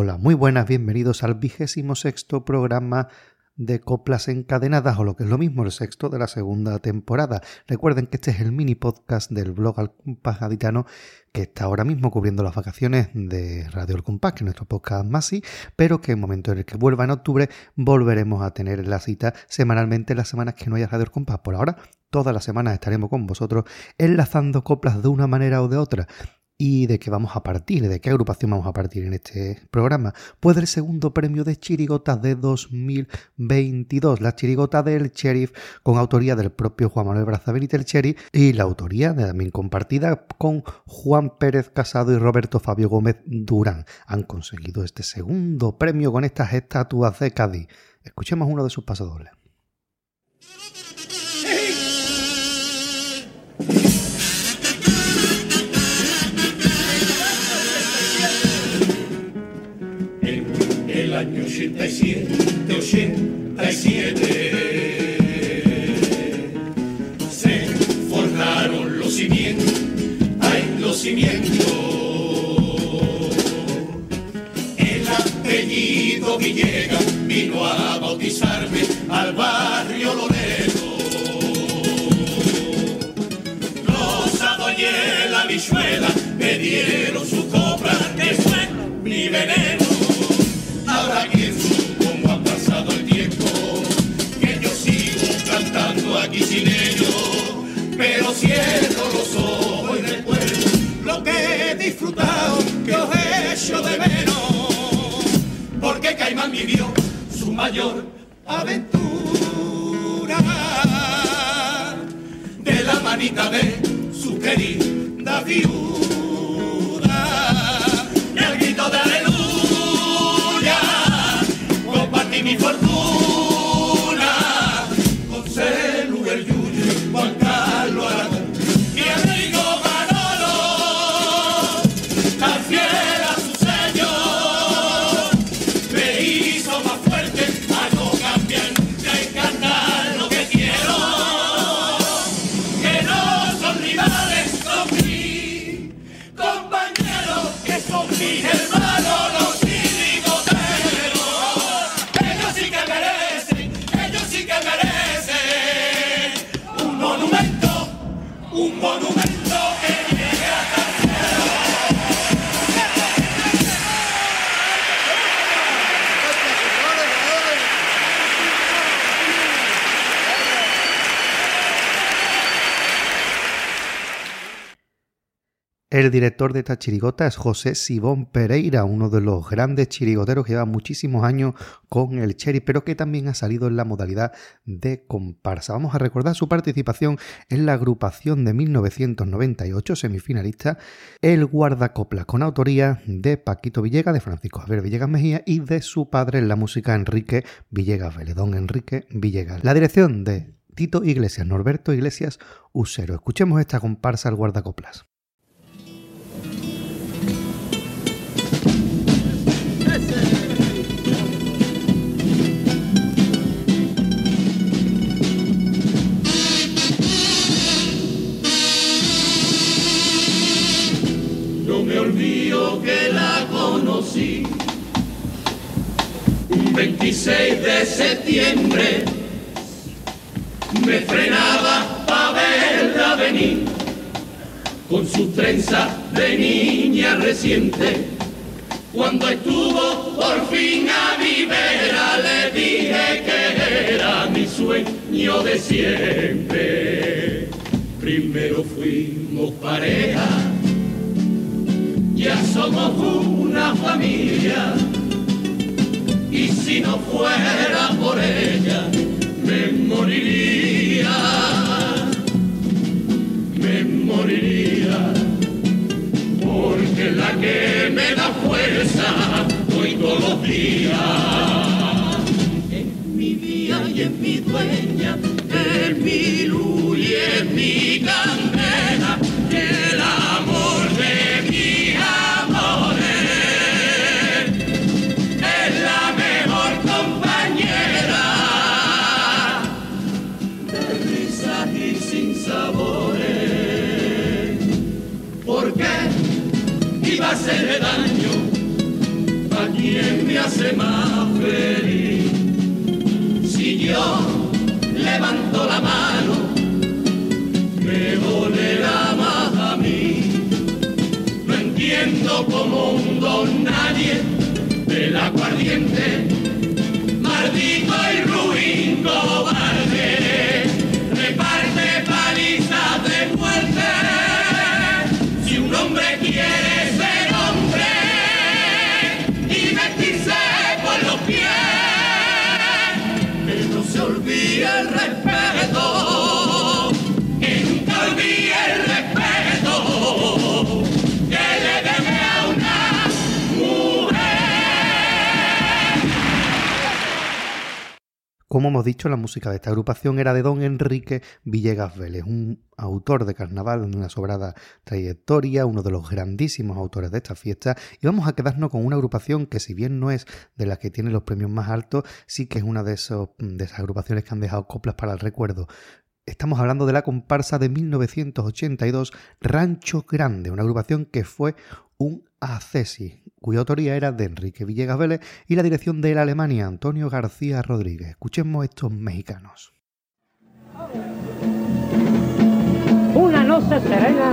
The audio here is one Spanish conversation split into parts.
Hola, muy buenas, bienvenidos al vigésimo sexto programa de coplas encadenadas o lo que es lo mismo el sexto de la segunda temporada. Recuerden que este es el mini podcast del blog Al Compás Gaditano que está ahora mismo cubriendo las vacaciones de Radio El Compás, que es nuestro podcast más pero que en el momento en el que vuelva en octubre volveremos a tener la cita semanalmente las semanas que no haya Radio El Compás. Por ahora, todas las semanas estaremos con vosotros enlazando coplas de una manera o de otra y de qué vamos a partir, de qué agrupación vamos a partir en este programa. Pues el segundo premio de chirigotas de 2022, la chirigota del sheriff con autoría del propio Juan Manuel Braza Benítez Sheriff y la autoría también compartida con Juan Pérez Casado y Roberto Fabio Gómez Durán. Han conseguido este segundo premio con estas estatuas de Cádiz. Escuchemos uno de sus pasadores. 87, 87. Se forjaron los cimientos, hay los cimientos. El apellido Villegas vino a bautizarme al barrio Loreto. Rosado y la bichuela me dieron vivió su mayor aventura. De la manita de su querida viuda, director de esta chirigota es José Sibón Pereira, uno de los grandes chirigoteros que lleva muchísimos años con el Cherry, pero que también ha salido en la modalidad de comparsa. Vamos a recordar su participación en la agrupación de 1998, semifinalista, El Guardacopla, con autoría de Paquito Villegas, de Francisco Javier Villegas Mejía y de su padre en la música Enrique Villegas Veledón Enrique Villegas. La dirección de Tito Iglesias, Norberto Iglesias Usero. Escuchemos esta comparsa El Guardacoplas. 26 de septiembre. Me frenaba para verla venir con su trenza de niña reciente. Cuando estuvo por fin a mi vera, le dije que era mi sueño de siempre. Primero fuimos pareja ya somos una familia si no fuera por ella me moriría, me moriría, porque la que me da fuerza hoy todos los días. Es mi día y es mi dueña, es mi luz y es mi candela, hacerle daño a quien ¿quién me hace más feliz? Si yo levanto la mano, me dolerá más a mí. No entiendo como un don nadie del aguardiente, maldito y ruin cobarde, Como hemos dicho, la música de esta agrupación era de don Enrique Villegas Vélez, un autor de carnaval de una sobrada trayectoria, uno de los grandísimos autores de esta fiesta, y vamos a quedarnos con una agrupación que si bien no es de las que tiene los premios más altos, sí que es una de, esas agrupaciones que han dejado coplas para el recuerdo. Estamos hablando de la comparsa de 1982, Rancho Grande, una agrupación que fue un accesis, cuya autoría era de Enrique Villegas Vélez y la dirección de la Alemania, Antonio García Rodríguez. Escuchemos estos mexicanos. Una noche serena.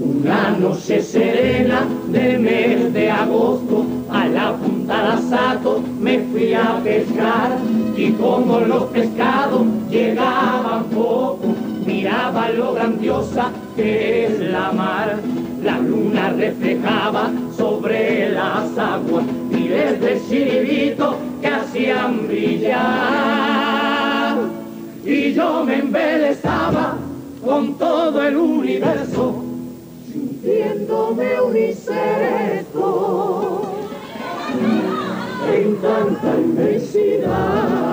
Una noche serena del mes de agosto, a la punta de Sato me fui a pescar y como los pescados llegaban poco, miraba lo grandiosa que es la mar. La luna reflejaba sobre las aguas miles de chiribitos que hacían brillar. Y yo me embelezaba con todo el universo sintiéndome uniceto en tanta inmensidad.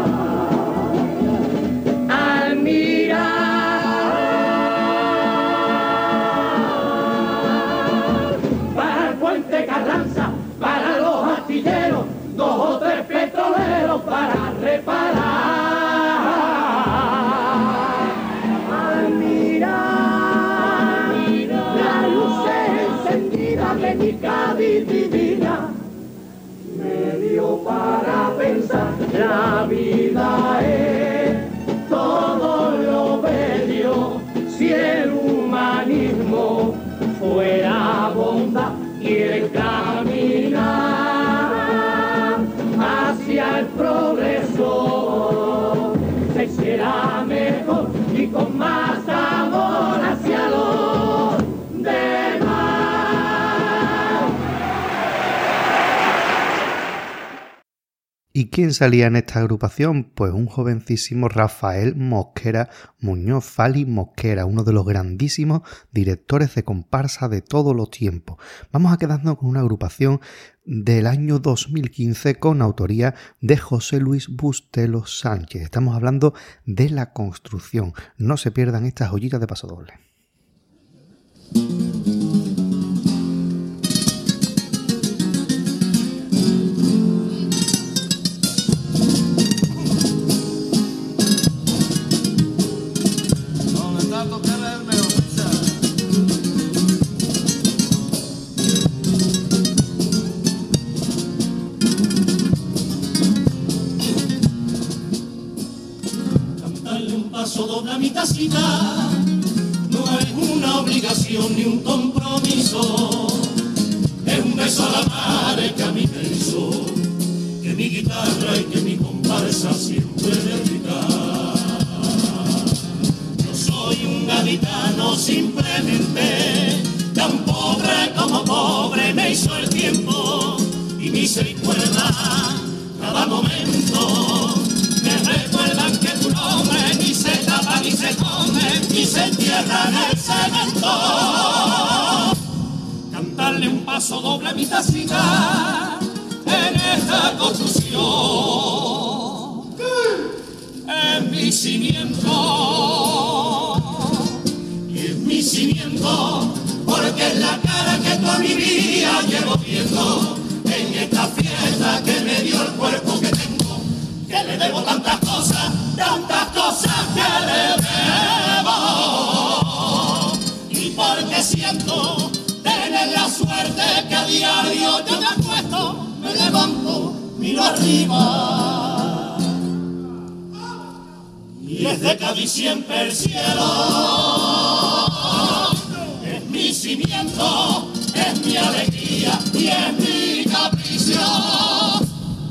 La vida es todo lo bello si el humanismo fuera bondad y el caminar quién salía en esta agrupación? Pues un jovencísimo Rafael Mosquera Muñoz Fali Mosquera, uno de los grandísimos directores de comparsa de todos los tiempos. Vamos a quedarnos con una agrupación del año 2015 con autoría de José Luis Bustelo Sánchez. Estamos hablando de la construcción. No se pierdan estas joyitas de paso doble. En. Cantarle un paso doble a mi tacita en esta construcción es mi cimiento y es mi cimiento porque es la cara que toda mi vida llevo viendo en esta fiesta que me dio el cuerpo que tengo que le debo tantas cosas tantas cosas que siento tener la suerte que a diario yo me acuesto, me levanto, miro arriba. Y desde Cádiz siempre el cielo es mi cimiento, es mi alegría y es mi capricio.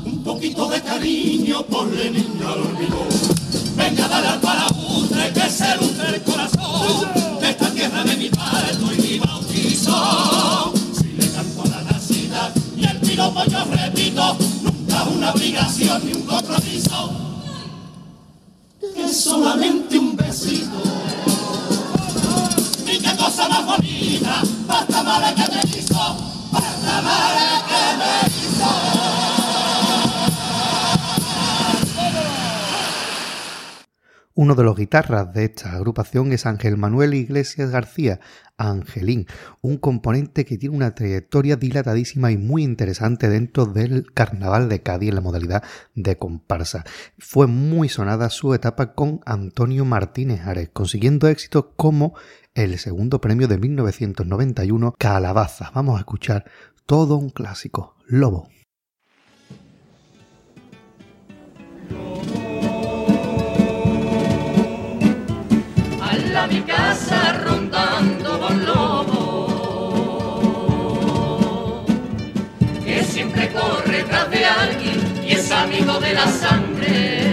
Un poquito de cariño por el niño al olvido. Venga a dar al paraútre que se luce el corazón. Obligación ni un compromiso, es solamente Uno de los guitarras de esta agrupación es Ángel Manuel Iglesias García, Angelín, un componente que tiene una trayectoria dilatadísima y muy interesante dentro del Carnaval de Cádiz en la modalidad de comparsa. Fue muy sonada su etapa con Antonio Martínez Ares, consiguiendo éxitos como el segundo premio de 1991, Calabaza. Vamos a escuchar todo un clásico, Lobo. A mi casa rondando con lobo que siempre corre tras de alguien y es amigo de la sangre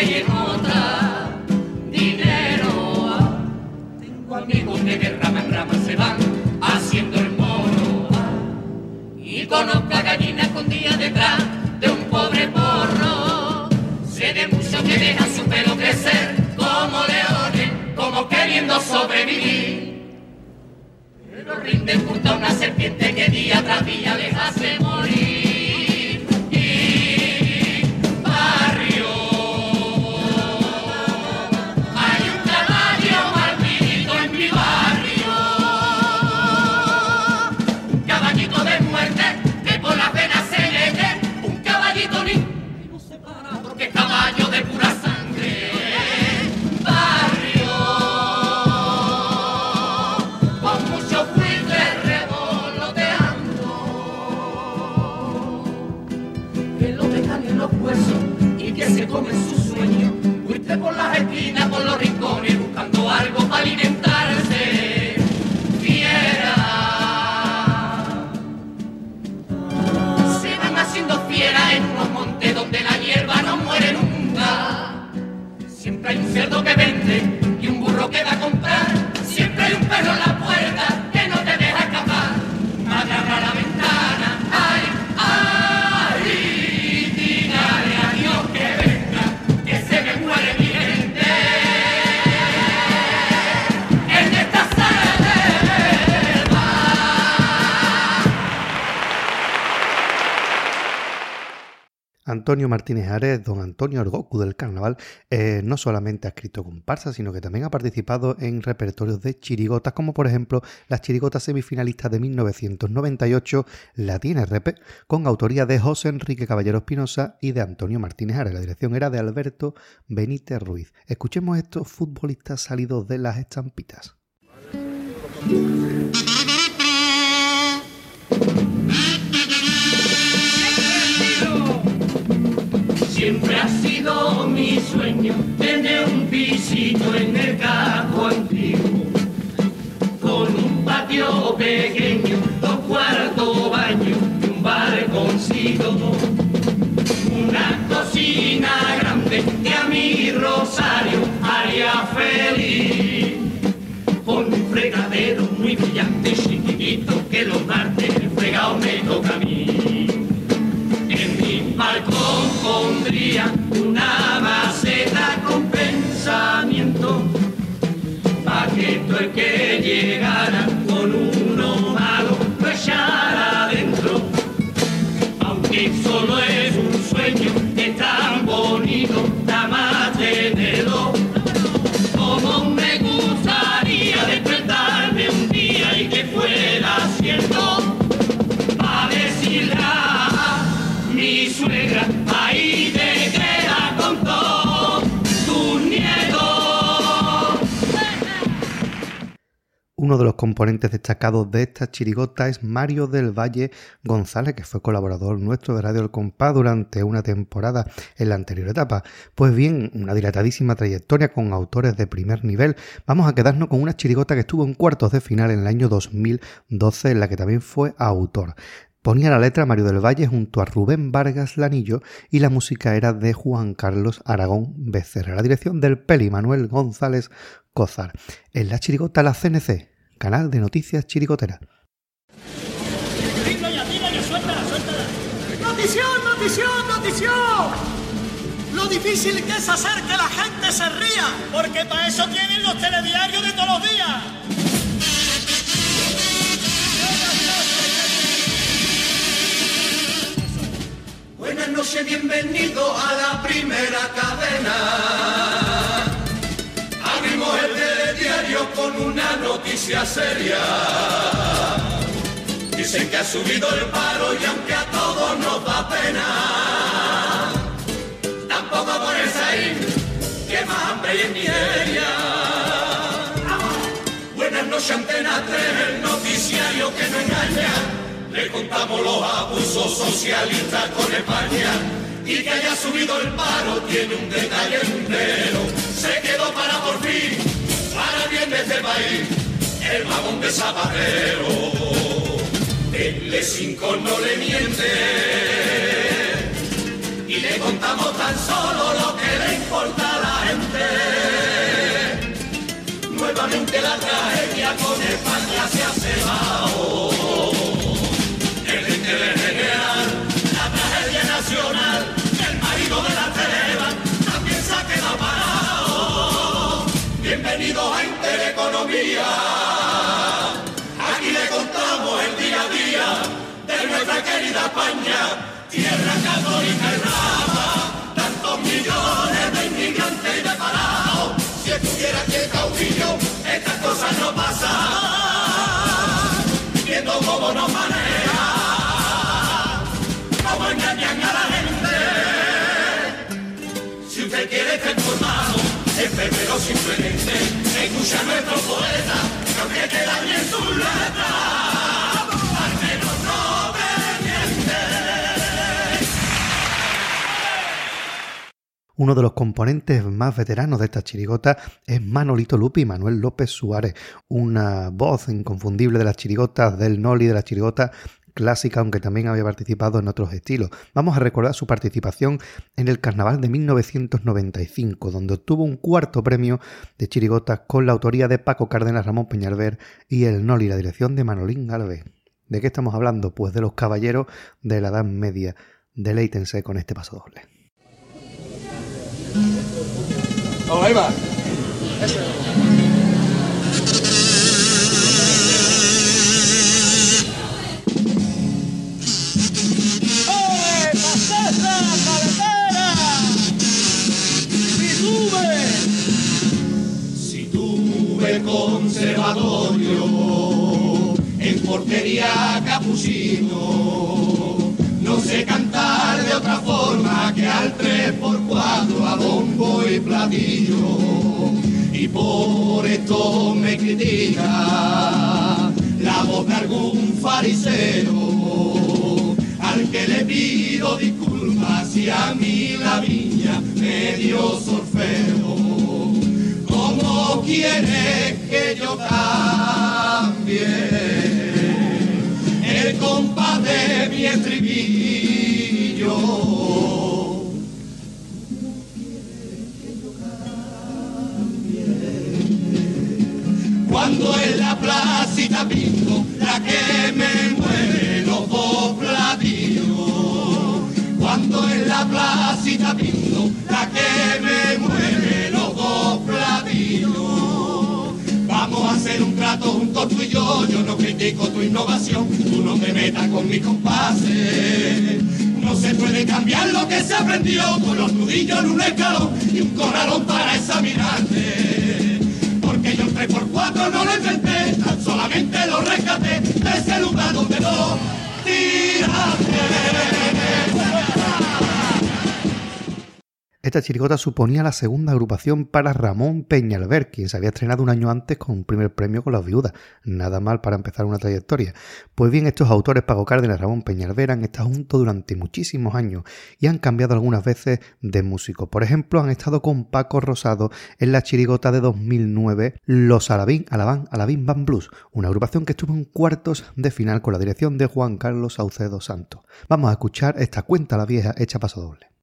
otra dinero. Tengo amigos de rama en rama se van haciendo el mono. Y conozco a gallina escondida detrás de un pobre porro. Sé de muchos que dejan su pelo crecer como leones, como queriendo sobrevivir. Pero rinden junto a una serpiente que día tras día les hace Antonio Martínez Ares, don Antonio Orgoku del Carnaval, eh, no solamente ha escrito comparsas, sino que también ha participado en repertorios de chirigotas, como por ejemplo las chirigotas semifinalistas de 1998, La Tiene Repe, con autoría de José Enrique Caballero Espinosa y de Antonio Martínez Ares. La dirección era de Alberto Benítez Ruiz. Escuchemos estos futbolistas salidos de las estampitas. Siempre ha sido mi sueño tener un pisito en el campo antiguo, con un patio pequeño, dos cuartos baño y un balconcito, una cocina grande que a mi Rosario haría feliz, con un fregadero muy brillante, chiquitito, que los martes el fregado me toca que De los componentes destacados de esta chirigota es Mario del Valle González, que fue colaborador nuestro de Radio El Compás durante una temporada en la anterior etapa. Pues bien, una dilatadísima trayectoria con autores de primer nivel. Vamos a quedarnos con una chirigota que estuvo en cuartos de final en el año 2012, en la que también fue autor. Ponía la letra Mario del Valle junto a Rubén Vargas Lanillo y la música era de Juan Carlos Aragón Becerra. La dirección del Peli Manuel González Cozar. En la chirigota La CNC, canal de noticias chirigotera. ¡Notición, notición, notición! Lo difícil que es hacer que la gente se ría. Porque para eso tienen los telediarios de todos los días. Buenas noches, bienvenido a la primera cadena. Con una noticia seria. Dicen que ha subido el paro y aunque a todos nos da pena, tampoco ponerse ahí, que más hambre y miseria. Buenas noches, Antena 3, el noticiario que no engaña. Le contamos los abusos socialistas con España y que haya subido el paro tiene un detalle entero. Se quedó para por fin, el vagón de Zapatero. El 5 no le miente y le contamos tan solo lo que le importa a la gente. Nuevamente la tragedia con España se ha cebado. Bienvenidos a Intereconomía. Aquí le contamos el día a día de nuestra querida España, tierra católica y brava. Tantos millones de inmigrantes y de parados. Si estuviera aquí el caudillo, estas cosas no pasan. Viendo cómo nos maneja, cómo engañan a la gente. Si usted quiere informado, enfermero simplemente, Uno de los componentes más veteranos de esta chirigota es Manolito Lupi, Manuel López Suárez, una voz inconfundible de las chirigotas del Noli, de la chirigota clásica, aunque también había participado en otros estilos. Vamos a recordar su participación en el Carnaval de 1995, donde obtuvo un cuarto premio de chirigotas con la autoría de Paco Cárdenas, Ramón Peñalver y el Noli, la dirección de Manolín Galvez. ¿De qué estamos hablando? Pues de los caballeros de la Edad Media. Deleítense con este paso doble. Ahí va. ¡Eh, en portería capuchino, no sé cantar de otra forma que al 3x4 a bombo y platillo. Y por esto me critica la voz de algún fariseo al que le pido disculpas si a mí la viña me dio sorfeo. ¿Cómo quieres que yo cambie el compás de mi estribillo? Cuando en la placita pinto la que me mueve Hacer un trato juntos tú y yo, yo no critico tu innovación, tú no te metas con mis compases. No se puede cambiar lo que se aprendió con los nudillos en un escalón y un corralón para examinarte. Porque yo el 3x4 no lo inventé, solamente lo rescaté de ese lugar donde no tiraste. Esta chirigota suponía la segunda agrupación para Ramón Peñalver, quien se había estrenado un año antes con un primer premio con las viudas. Nada mal para empezar una trayectoria. Pues bien, estos autores, Pago Cárdenas y Ramón Peñalver, han estado juntos durante muchísimos años y han cambiado algunas veces de músico. Por ejemplo, han estado con Paco Rosado en la chirigota de 2009, Los Alabín, Alabán, Alabín Van Blues, una agrupación que estuvo en cuartos de final con la dirección de Juan Carlos Saucedo Santos. Vamos a escuchar esta cuenta la vieja hecha paso doble.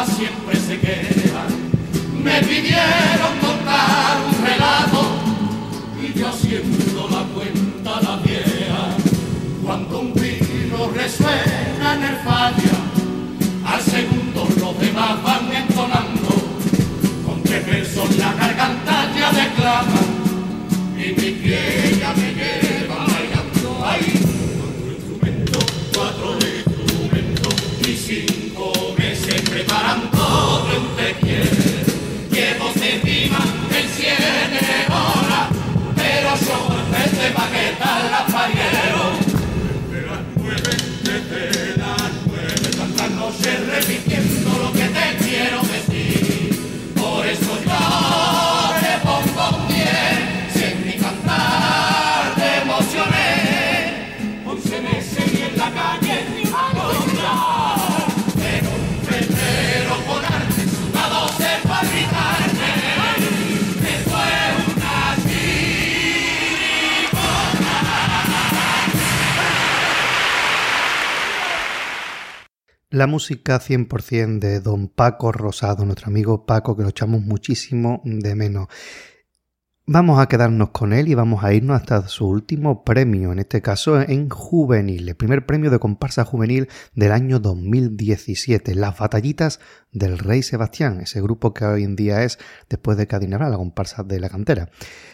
Siempre se quedan Me pidieron contar un relato Y yo haciendo la cuenta la vieja. Cuando un vino resuena en el falla Al segundo los demás van entonando. Con tres versos la garganta ya declama Y mi pie ya me lleva bailando. Ahí Cuatro instrumentos, cuatro instrumentos Y cinco La música 100% de don Paco Rosado, nuestro amigo Paco, que lo echamos muchísimo de menos. Vamos a quedarnos con él y vamos a irnos hasta su último premio, en este caso en juvenil, el primer premio de comparsa juvenil del año 2017, Las Batallitas del Rey Sebastián, ese grupo que hoy en día es, después de Cadinara, la comparsa de la cantera.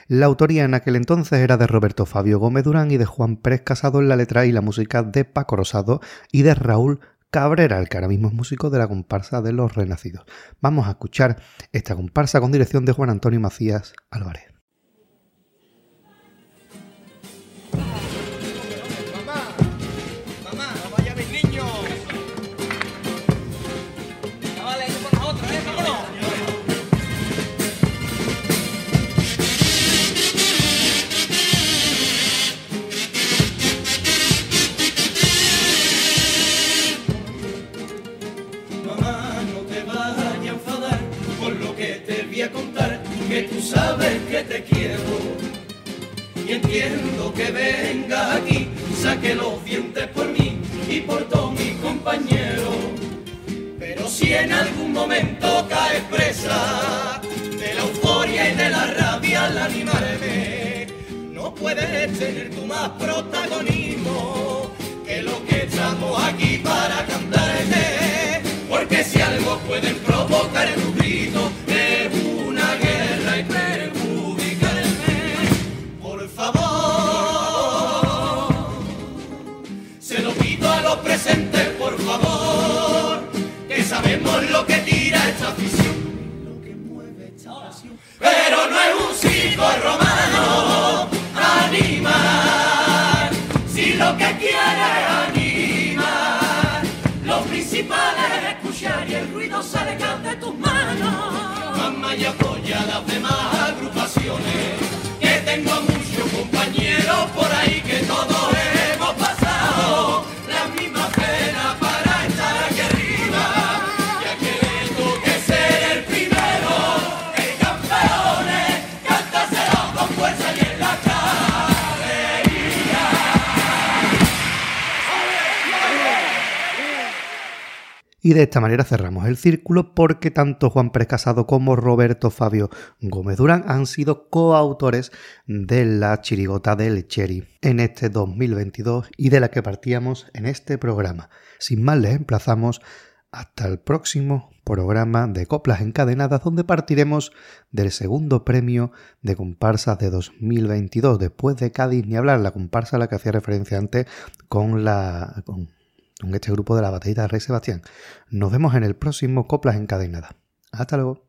La autoría en aquel entonces era de Roberto Fabio Gómez Durán y de Juan Pérez Casado en la letra y la música de Paco Rosado y de Raúl Cabrera, el que ahora mismo es músico de la comparsa de los Renacidos. Vamos a escuchar esta comparsa con dirección de Juan Antonio Macías Álvarez. Apoya a las demás agrupaciones, que tengo muchos compañeros por ahí Y de esta manera cerramos el círculo porque tanto Juan Pérez Casado como Roberto Fabio Gómez Durán han sido coautores de la chirigota del Cherry en este 2022 y de la que partíamos en este programa. Sin más les emplazamos hasta el próximo programa de Coplas Encadenadas donde partiremos del segundo premio de comparsas de 2022 después de Cádiz ni hablar, la comparsa a la que hacía referencia antes con la... con este grupo de la batallita de Rey Sebastián. Nos vemos en el próximo Coplas Encadenadas. Hasta luego.